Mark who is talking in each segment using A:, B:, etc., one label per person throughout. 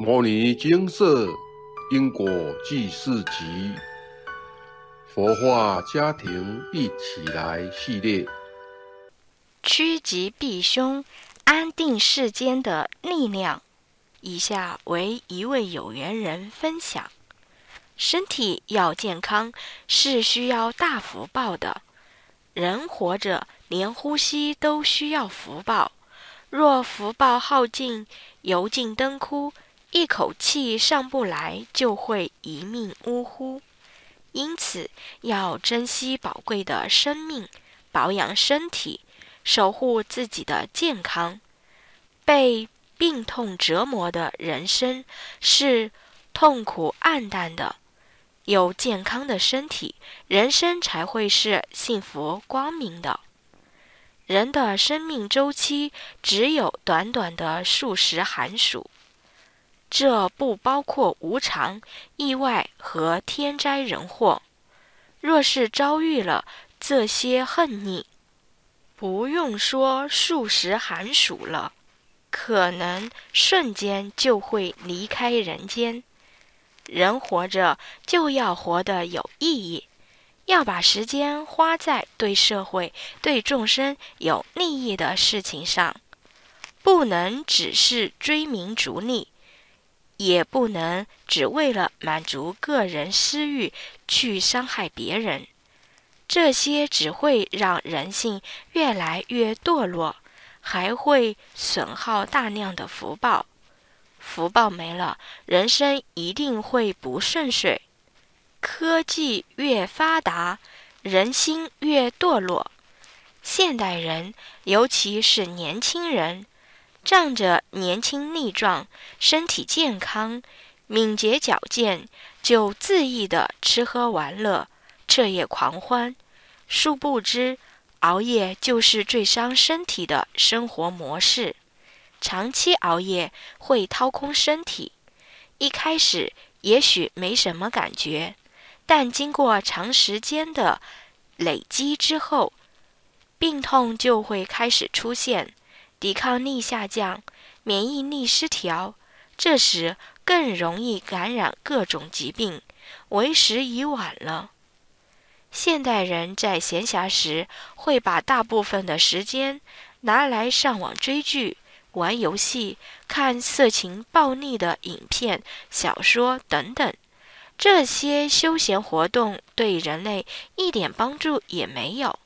A: 《摩尼金色因果记事集》佛化家庭一起来系列，
B: 趋吉避凶，安定世间的力量。以下为一位有缘人分享：身体要健康是需要大福报的。人活着，连呼吸都需要福报。若福报耗尽，油尽灯枯。一口气上不来，就会一命呜呼。因此，要珍惜宝贵的生命，保养身体，守护自己的健康。被病痛折磨的人生是痛苦暗淡的，有健康的身体，人生才会是幸福光明的。人的生命周期只有短短的数十寒暑。这不包括无常、意外和天灾人祸。若是遭遇了这些恨逆，不用说数十寒暑了，可能瞬间就会离开人间。人活着就要活得有意义，要把时间花在对社会、对众生有利益的事情上，不能只是追名逐利。也不能只为了满足个人私欲去伤害别人，这些只会让人性越来越堕落，还会损耗大量的福报。福报没了，人生一定会不顺遂。科技越发达，人心越堕落。现代人，尤其是年轻人。仗着年轻力壮、身体健康、敏捷矫健，就恣意的吃喝玩乐、彻夜狂欢。殊不知，熬夜就是最伤身体的生活模式。长期熬夜会掏空身体，一开始也许没什么感觉，但经过长时间的累积之后，病痛就会开始出现。抵抗力下降，免疫力失调，这时更容易感染各种疾病，为时已晚了。现代人在闲暇时会把大部分的时间拿来上网追剧、玩游戏、看色情暴力的影片、小说等等，这些休闲活动对人类一点帮助也没有，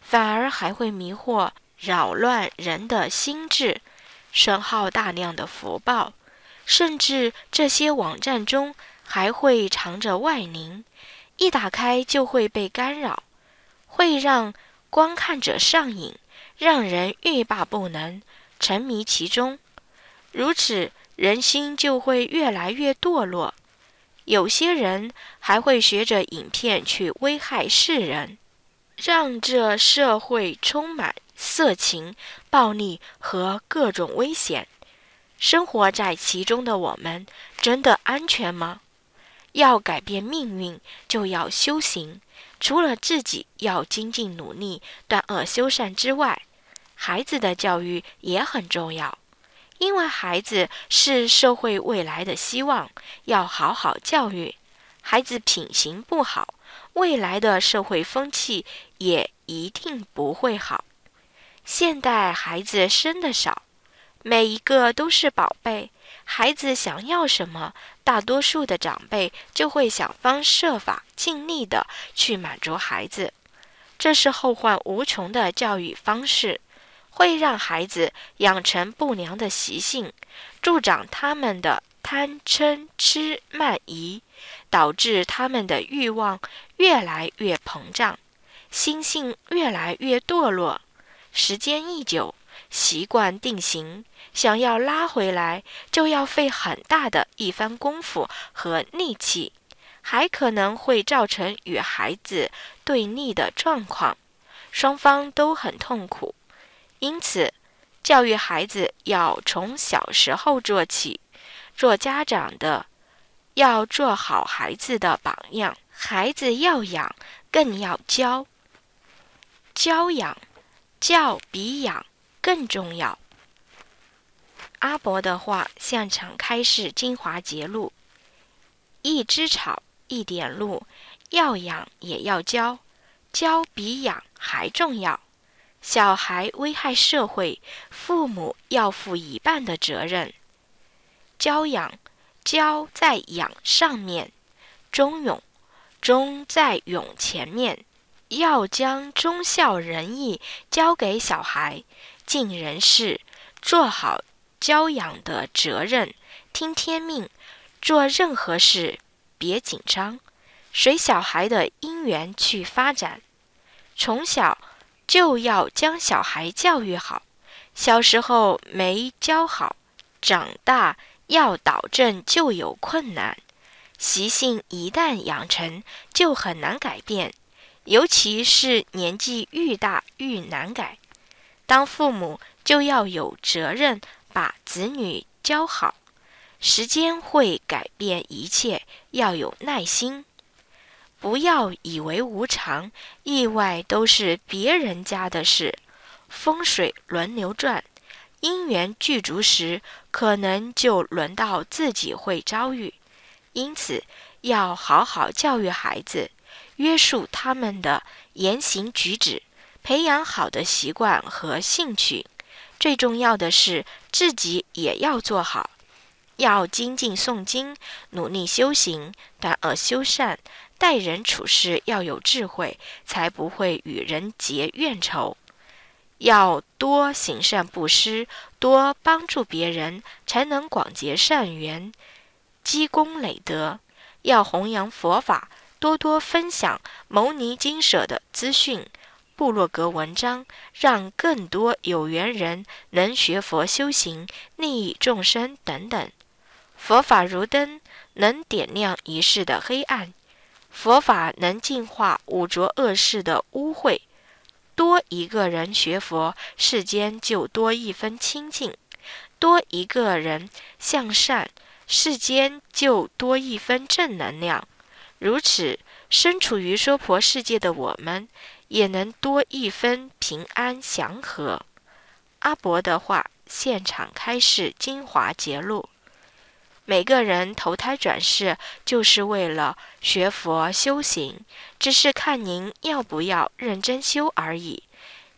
B: 反而还会迷惑。扰乱人的心智，损耗大量的福报，甚至这些网站中还会藏着外灵，一打开就会被干扰，会让观看者上瘾，让人欲罢不能，沉迷其中。如此，人心就会越来越堕落。有些人还会学着影片去危害世人，让这社会充满。色情、暴力和各种危险，生活在其中的我们真的安全吗？要改变命运，就要修行。除了自己要精进努力、断恶修善之外，孩子的教育也很重要，因为孩子是社会未来的希望，要好好教育。孩子品行不好，未来的社会风气也一定不会好。现代孩子生的少，每一个都是宝贝。孩子想要什么，大多数的长辈就会想方设法、尽力的去满足孩子。这是后患无穷的教育方式，会让孩子养成不良的习性，助长他们的贪嗔痴慢疑，导致他们的欲望越来越膨胀，心性越来越堕落。时间一久，习惯定型，想要拉回来，就要费很大的一番功夫和力气，还可能会造成与孩子对立的状况，双方都很痛苦。因此，教育孩子要从小时候做起，做家长的要做好孩子的榜样。孩子要养，更要教，教养。教比养更重要。阿伯的话现场开示精华节录：一枝草，一点露，要养也要教，教比养还重要。小孩危害社会，父母要负一半的责任。教养，教在养上面，忠勇，忠在勇前面。要将忠孝仁义交给小孩，尽人事，做好教养的责任，听天命，做任何事别紧张，随小孩的因缘去发展。从小就要将小孩教育好，小时候没教好，长大要导正就有困难。习性一旦养成，就很难改变。尤其是年纪愈大愈难改，当父母就要有责任把子女教好。时间会改变一切，要有耐心，不要以为无常，意外都是别人家的事。风水轮流转，因缘具足时，可能就轮到自己会遭遇。因此，要好好教育孩子。约束他们的言行举止，培养好的习惯和兴趣。最重要的是自己也要做好，要精进诵经，努力修行，断恶修善，待人处事要有智慧，才不会与人结怨仇。要多行善布施，多帮助别人，才能广结善缘，积功累德。要弘扬佛法。多多分享牟尼经舍的资讯、部落格文章，让更多有缘人能学佛修行、利益众生等等。佛法如灯，能点亮一世的黑暗；佛法能净化五浊恶世的污秽。多一个人学佛，世间就多一分清净；多一个人向善，世间就多一分正能量。如此，身处于娑婆世界的我们，也能多一分平安祥和。阿伯的话，现场开示精华节录：每个人投胎转世，就是为了学佛修行，只是看您要不要认真修而已。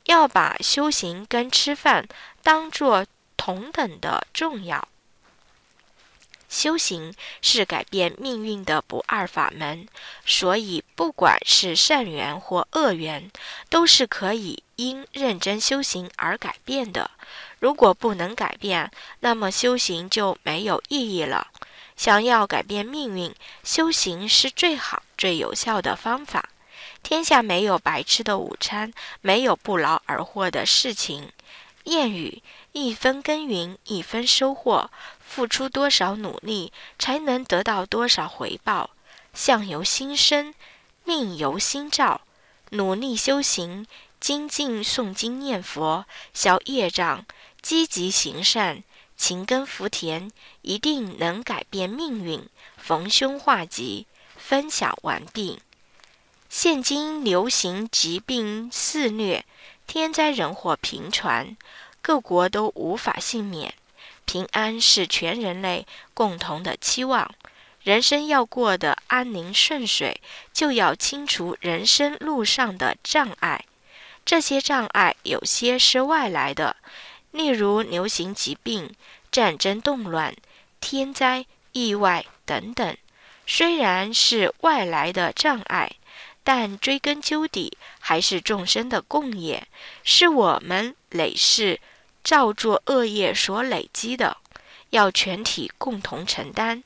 B: 要把修行跟吃饭当作同等的重要。修行是改变命运的不二法门，所以不管是善缘或恶缘，都是可以因认真修行而改变的。如果不能改变，那么修行就没有意义了。想要改变命运，修行是最好、最有效的方法。天下没有白吃的午餐，没有不劳而获的事情。谚语：一分耕耘一分收获。付出多少努力，才能得到多少回报？相由心生，命由心造。努力修行，精进诵经念佛，消业障，积极行善，勤耕福田，一定能改变命运，逢凶化吉。分享完毕。现今流行疾病肆虐，天灾人祸频传，各国都无法幸免。平安是全人类共同的期望。人生要过得安宁顺遂，就要清除人生路上的障碍。这些障碍有些是外来的，例如流行疾病、战争动乱、天灾意外等等。虽然是外来的障碍，但追根究底，还是众生的共业，是我们累世。造作恶业所累积的，要全体共同承担；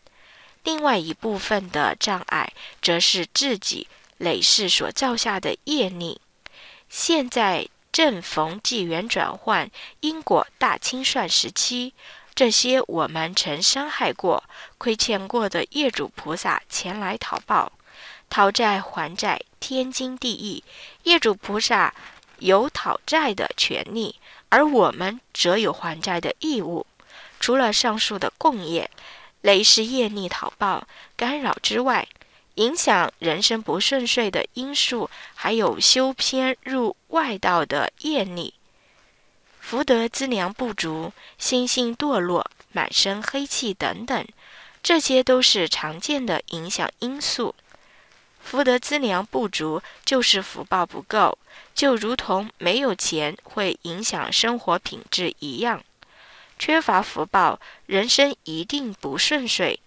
B: 另外一部分的障碍，则是自己累世所造下的业力。现在正逢纪元转换、因果大清算时期，这些我们曾伤害过、亏欠过的业主菩萨前来讨报，讨债还债，天经地义。业主菩萨有讨债的权利。而我们则有还债的义务。除了上述的共业、累世业力讨报干扰之外，影响人生不顺遂的因素，还有修偏入外道的业力。福德资粮不足、心性堕落、满身黑气等等，这些都是常见的影响因素。福德资粮不足，就是福报不够，就如同没有钱会影响生活品质一样。缺乏福报，人生一定不顺遂。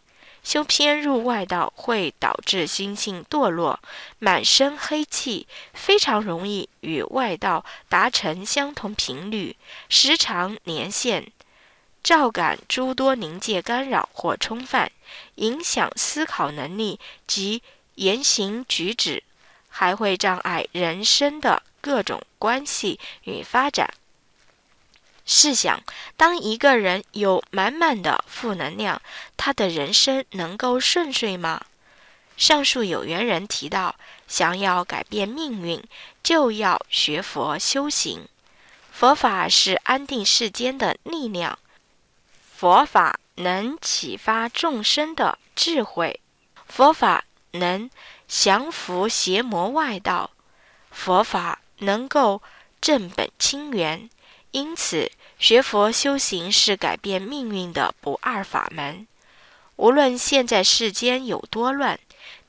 B: 修偏入外道会导致心性堕落，满身黑气，非常容易与外道达成相同频率，时常连线，照感诸多灵界干扰或冲犯，影响思考能力及言行举止，还会障碍人生的各种关系与发展。试想，当一个人有满满的负能量，他的人生能够顺遂吗？上述有缘人提到，想要改变命运，就要学佛修行。佛法是安定世间的力量，佛法能启发众生的智慧，佛法能降服邪魔外道，佛法能够正本清源。因此，学佛修行是改变命运的不二法门。无论现在世间有多乱，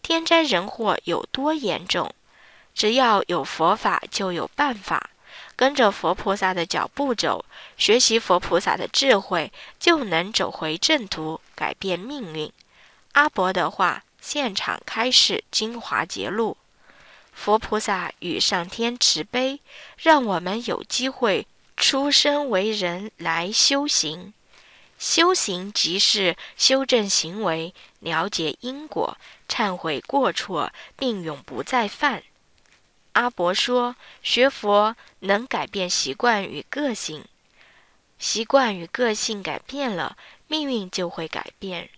B: 天灾人祸有多严重，只要有佛法，就有办法。跟着佛菩萨的脚步走，学习佛菩萨的智慧，就能走回正途，改变命运。阿伯的话，现场开示精华节录。佛菩萨与上天慈悲，让我们有机会。出生为人来修行，修行即是修正行为，了解因果，忏悔过错，并永不再犯。阿伯说，学佛能改变习惯与个性，习惯与个性改变了，命运就会改变。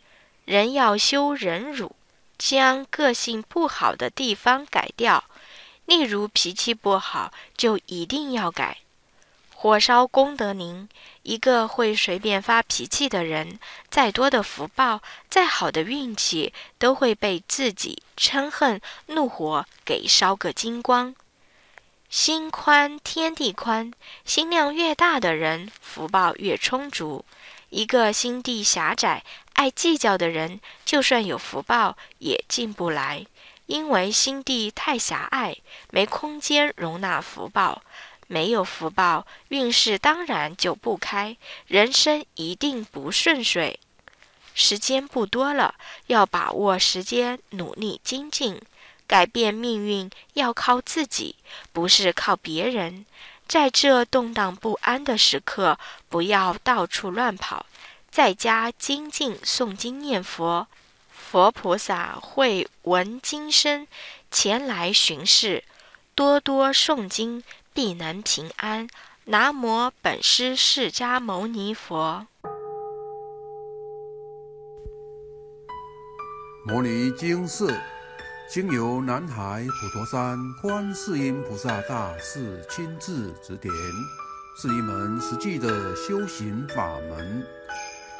B: 人要修忍辱，将个性不好的地方改掉，例如脾气不好，就一定要改。火烧功德林，一个会随便发脾气的人，再多的福报，再好的运气，都会被自己嗔恨、怒火给烧个精光。心宽天地宽，心量越大的人，福报越充足。一个心地狭窄、爱计较的人，就算有福报也进不来，因为心地太狭隘，没空间容纳福报。没有福报，运势当然就不开，人生一定不顺遂。时间不多了，要把握时间，努力精进，改变命运要靠自己，不是靠别人。在这动荡不安的时刻，不要到处乱跑，在家精进诵经念佛，佛菩萨会闻经声前来巡视，多多诵经。必能平安。南无本师释迦牟尼佛。
A: 摩尼经寺经由南海普陀山观世音菩萨大士亲自指点，是一门实际的修行法门，